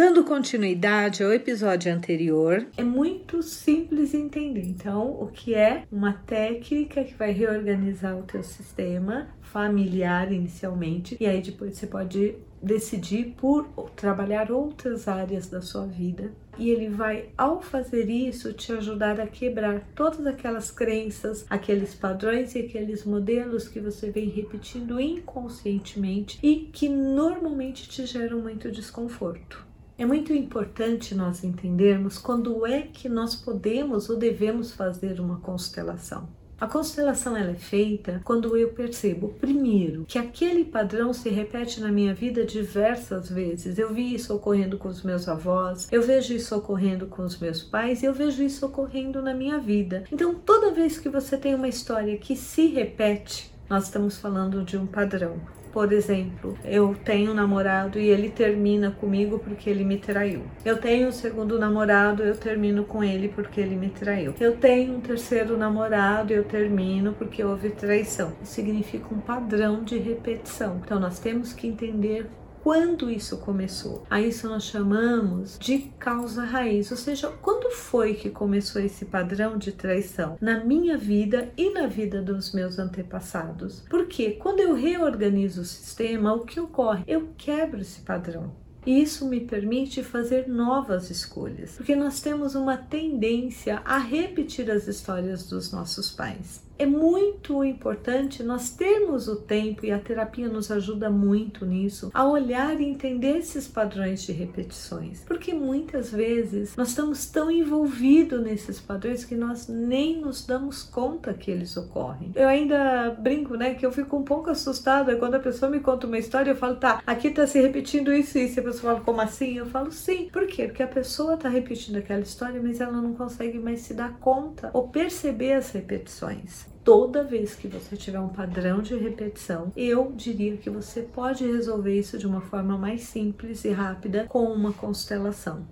Dando continuidade ao episódio anterior, é muito simples entender. Então, o que é uma técnica que vai reorganizar o teu sistema familiar inicialmente, e aí depois você pode decidir por trabalhar outras áreas da sua vida. E ele vai, ao fazer isso, te ajudar a quebrar todas aquelas crenças, aqueles padrões e aqueles modelos que você vem repetindo inconscientemente e que normalmente te geram muito desconforto. É muito importante nós entendermos quando é que nós podemos ou devemos fazer uma constelação. A constelação ela é feita quando eu percebo, primeiro, que aquele padrão se repete na minha vida diversas vezes. Eu vi isso ocorrendo com os meus avós, eu vejo isso ocorrendo com os meus pais, eu vejo isso ocorrendo na minha vida. Então, toda vez que você tem uma história que se repete, nós estamos falando de um padrão. Por exemplo, eu tenho um namorado e ele termina comigo porque ele me traiu. Eu tenho um segundo namorado, eu termino com ele porque ele me traiu. Eu tenho um terceiro namorado e eu termino porque houve traição. Isso significa um padrão de repetição. Então nós temos que entender quando isso começou. A isso nós chamamos de causa raiz, ou seja, quando foi que começou esse padrão de traição na minha vida e na vida dos meus antepassados? Porque quando eu reorganizo o sistema, o que ocorre? Eu quebro esse padrão. E isso me permite fazer novas escolhas, porque nós temos uma tendência a repetir as histórias dos nossos pais é muito importante nós termos o tempo, e a terapia nos ajuda muito nisso, a olhar e entender esses padrões de repetições. Porque muitas vezes nós estamos tão envolvidos nesses padrões que nós nem nos damos conta que eles ocorrem. Eu ainda brinco, né, que eu fico um pouco assustada quando a pessoa me conta uma história, eu falo, tá, aqui tá se repetindo isso e isso. E a pessoa fala, como assim? Eu falo, sim. Por quê? Porque a pessoa tá repetindo aquela história, mas ela não consegue mais se dar conta ou perceber as repetições toda vez que você tiver um padrão de repetição, eu diria que você pode resolver isso de uma forma mais simples e rápida com uma constelação.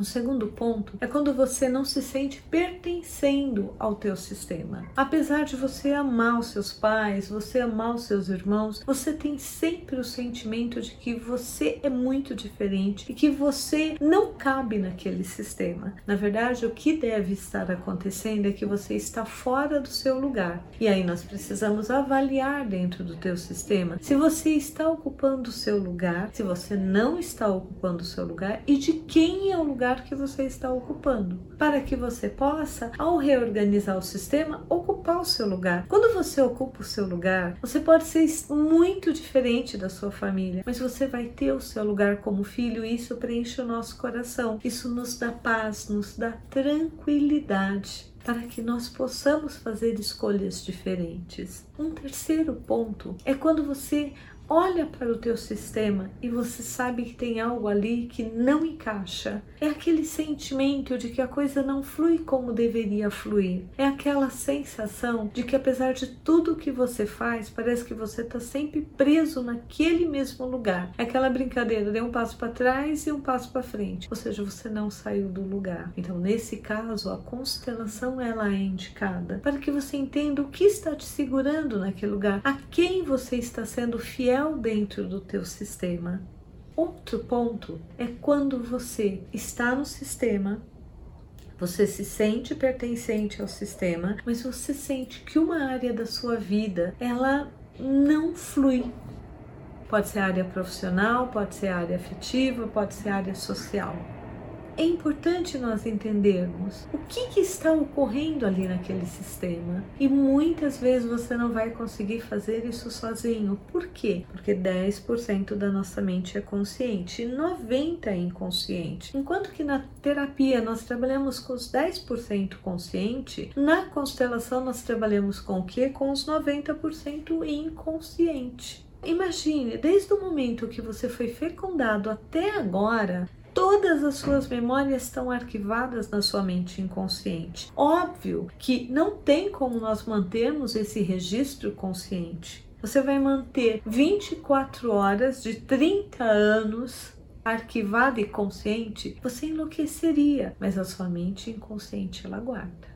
O segundo ponto é quando você não se sente pertencendo ao teu sistema. Apesar de você amar os seus pais, você amar os seus irmãos, você tem sempre o sentimento de que você é muito diferente e que você não cabe naquele sistema. Na verdade, o que deve estar acontecendo é que você está fora do seu lugar. E aí nós precisamos avaliar dentro do teu sistema se você está ocupando o seu lugar, se você não está ocupando o seu lugar e de quem é o lugar lugar que você está ocupando, para que você possa, ao reorganizar o sistema, ocupar o seu lugar. Quando você ocupa o seu lugar, você pode ser muito diferente da sua família, mas você vai ter o seu lugar como filho e isso preenche o nosso coração. Isso nos dá paz, nos dá tranquilidade para que nós possamos fazer escolhas diferentes. Um terceiro ponto é quando você olha para o teu sistema e você sabe que tem algo ali que não encaixa. É aquele sentimento de que a coisa não flui como deveria fluir. É aquela sensação de que apesar de tudo que você faz, parece que você está sempre preso naquele mesmo lugar. É aquela brincadeira, dê um passo para trás e um passo para frente. Ou seja, você não saiu do lugar. Então, nesse caso, a constelação ela é indicada para que você entenda o que está te segurando naquele lugar, a quem você está sendo fiel dentro do teu sistema. Outro ponto é quando você está no sistema, você se sente pertencente ao sistema, mas você sente que uma área da sua vida ela não flui. Pode ser área profissional, pode ser área afetiva, pode ser área social é importante nós entendermos o que, que, está ocorrendo ali naquele sistema. E muitas vezes você não vai conseguir fazer isso sozinho. Por quê? Porque 10% da nossa mente é consciente e 90% é inconsciente. Enquanto que na terapia nós trabalhamos com os 10% consciente, na constelação nós trabalhamos com o que? Com os 90% inconsciente. Imagine, desde o momento que você foi fecundado até agora, todas as suas memórias estão arquivadas na sua mente inconsciente. Óbvio que não tem como nós mantermos esse registro consciente. Você vai manter 24 horas de 30 anos arquivada e consciente, você enlouqueceria, mas a sua mente inconsciente ela guarda.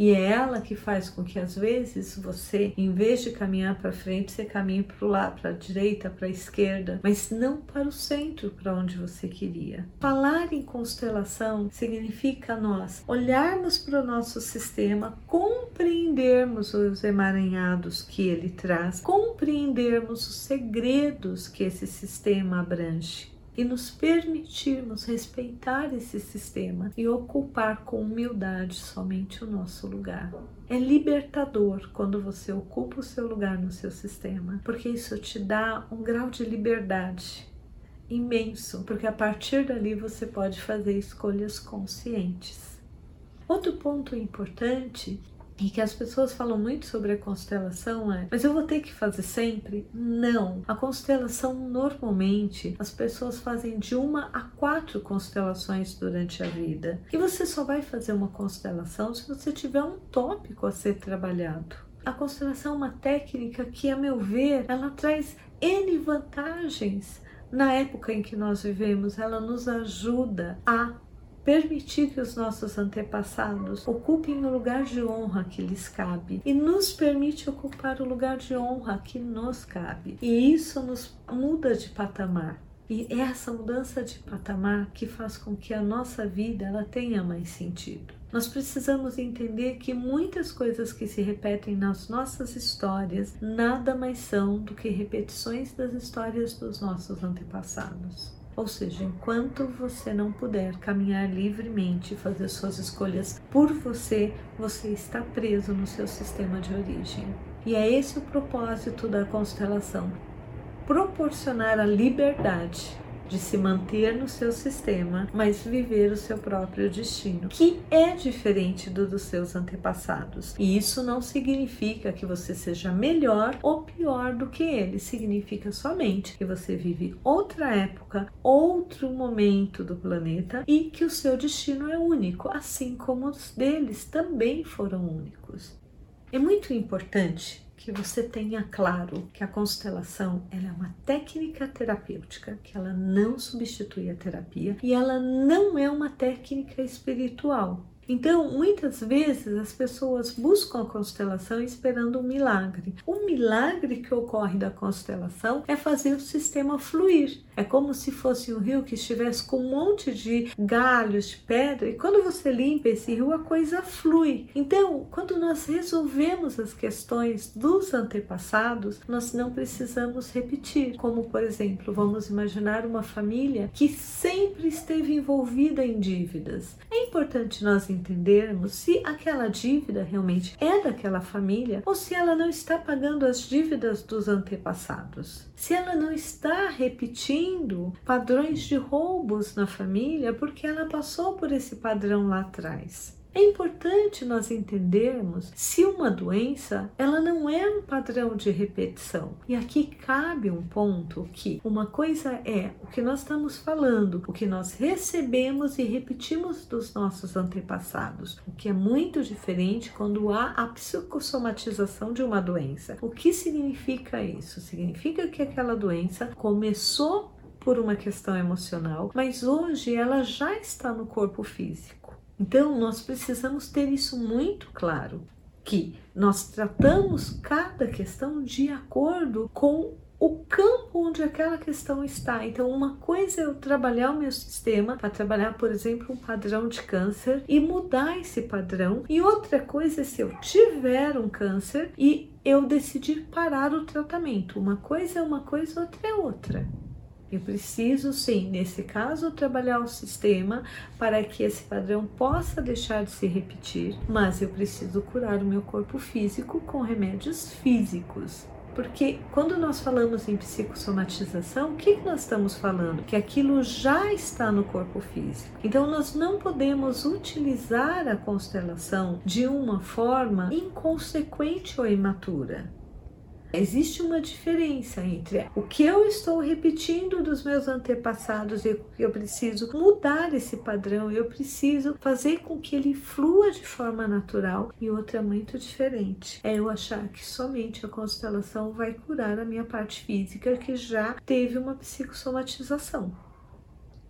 E é ela que faz com que às vezes você, em vez de caminhar para frente, você caminhe para o lado, para a direita, para a esquerda, mas não para o centro, para onde você queria. Falar em constelação significa nós olharmos para o nosso sistema, compreendermos os emaranhados que ele traz, compreendermos os segredos que esse sistema abrange e nos permitirmos respeitar esse sistema e ocupar com humildade somente o nosso lugar. É libertador quando você ocupa o seu lugar no seu sistema, porque isso te dá um grau de liberdade imenso, porque a partir dali você pode fazer escolhas conscientes. Outro ponto importante e que as pessoas falam muito sobre a constelação é, mas eu vou ter que fazer sempre? Não. A constelação normalmente as pessoas fazem de uma a quatro constelações durante a vida. E você só vai fazer uma constelação se você tiver um tópico a ser trabalhado. A constelação é uma técnica que, a meu ver, ela traz N vantagens na época em que nós vivemos, ela nos ajuda a permitir que os nossos antepassados ocupem o lugar de honra que lhes cabe e nos permite ocupar o lugar de honra que nos cabe. E isso nos muda de patamar. E essa mudança de patamar que faz com que a nossa vida ela tenha mais sentido. Nós precisamos entender que muitas coisas que se repetem nas nossas histórias nada mais são do que repetições das histórias dos nossos antepassados. Ou seja, enquanto você não puder caminhar livremente e fazer suas escolhas por você, você está preso no seu sistema de origem. E é esse o propósito da constelação: proporcionar a liberdade de se manter no seu sistema, mas viver o seu próprio destino, que é diferente do dos seus antepassados. E isso não significa que você seja melhor ou pior do que eles, significa somente que você vive outra época, outro momento do planeta e que o seu destino é único, assim como os deles também foram únicos. É muito importante que você tenha claro que a constelação ela é uma técnica terapêutica, que ela não substitui a terapia e ela não é uma técnica espiritual. Então, muitas vezes as pessoas buscam a constelação esperando um milagre. O milagre que ocorre da constelação é fazer o sistema fluir. É como se fosse um rio que estivesse com um monte de galhos, de pedra, e quando você limpa esse rio, a coisa flui. Então, quando nós resolvemos as questões dos antepassados, nós não precisamos repetir. Como, por exemplo, vamos imaginar uma família que sempre esteve envolvida em dívidas. É importante nós entendermos se aquela dívida realmente é daquela família ou se ela não está pagando as dívidas dos antepassados. Se ela não está repetindo padrões de roubos na família porque ela passou por esse padrão lá atrás. É importante nós entendermos se uma doença ela não é um padrão de repetição. E aqui cabe um ponto que uma coisa é o que nós estamos falando, o que nós recebemos e repetimos dos nossos antepassados, o que é muito diferente quando há a psicossomatização de uma doença. O que significa isso? Significa que aquela doença começou por uma questão emocional, mas hoje ela já está no corpo físico. Então, nós precisamos ter isso muito claro, que nós tratamos cada questão de acordo com o campo onde aquela questão está. Então, uma coisa é eu trabalhar o meu sistema para trabalhar, por exemplo, um padrão de câncer e mudar esse padrão, e outra coisa é se eu tiver um câncer e eu decidir parar o tratamento. Uma coisa é uma coisa, outra é outra. Eu preciso, sim, nesse caso, trabalhar o sistema para que esse padrão possa deixar de se repetir, mas eu preciso curar o meu corpo físico com remédios físicos. Porque quando nós falamos em psicossomatização, o que, nós estamos falando? Que aquilo já está no corpo físico. Então nós não podemos utilizar a constelação de uma forma inconsequente ou imatura. Existe uma diferença entre o que eu estou repetindo dos meus antepassados e eu preciso mudar esse padrão, eu preciso fazer com que ele flua de forma natural e outra muito diferente. É eu achar que somente a constelação vai curar a minha parte física que já teve uma psicossomatização.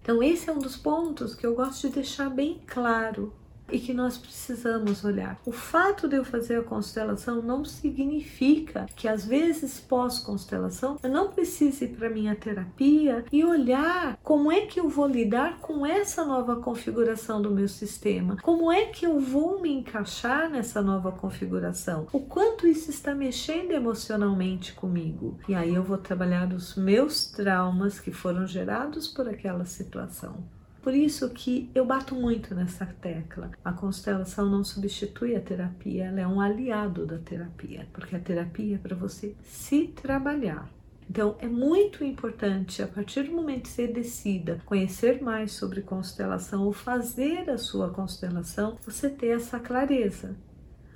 Então, esse é um dos pontos que eu gosto de deixar bem claro e que nós precisamos olhar. O fato de eu fazer a constelação não significa que às vezes pós-constelação eu não precise ir para minha terapia e olhar como é que eu vou lidar com essa nova configuração do meu sistema, como é que eu vou me encaixar nessa nova configuração, o quanto isso está mexendo emocionalmente comigo. E aí eu vou trabalhar os meus traumas que foram gerados por aquela situação. Por isso que eu bato muito nessa tecla. A constelação não substitui a terapia, ela é um aliado da terapia, porque a terapia é para você se trabalhar. Então, é muito importante, a partir do momento que você decida conhecer mais sobre constelação ou fazer a sua constelação, você ter essa clareza.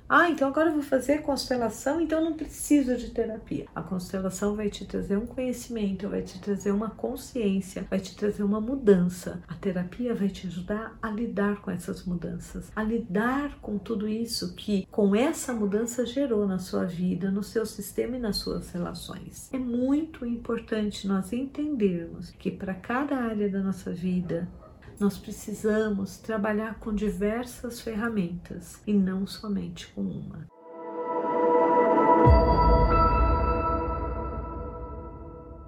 Ah, então agora eu vou fazer constelação, então não preciso de terapia. A constelação vai te trazer um conhecimento, vai te trazer uma consciência, vai te trazer uma mudança. A terapia vai te ajudar a lidar com essas mudanças, a lidar com tudo isso que com essa mudança gerou na sua vida, no seu sistema e nas suas relações. É muito importante nós entendermos que para cada área da nossa vida nós precisamos trabalhar com diversas ferramentas e não somente com uma.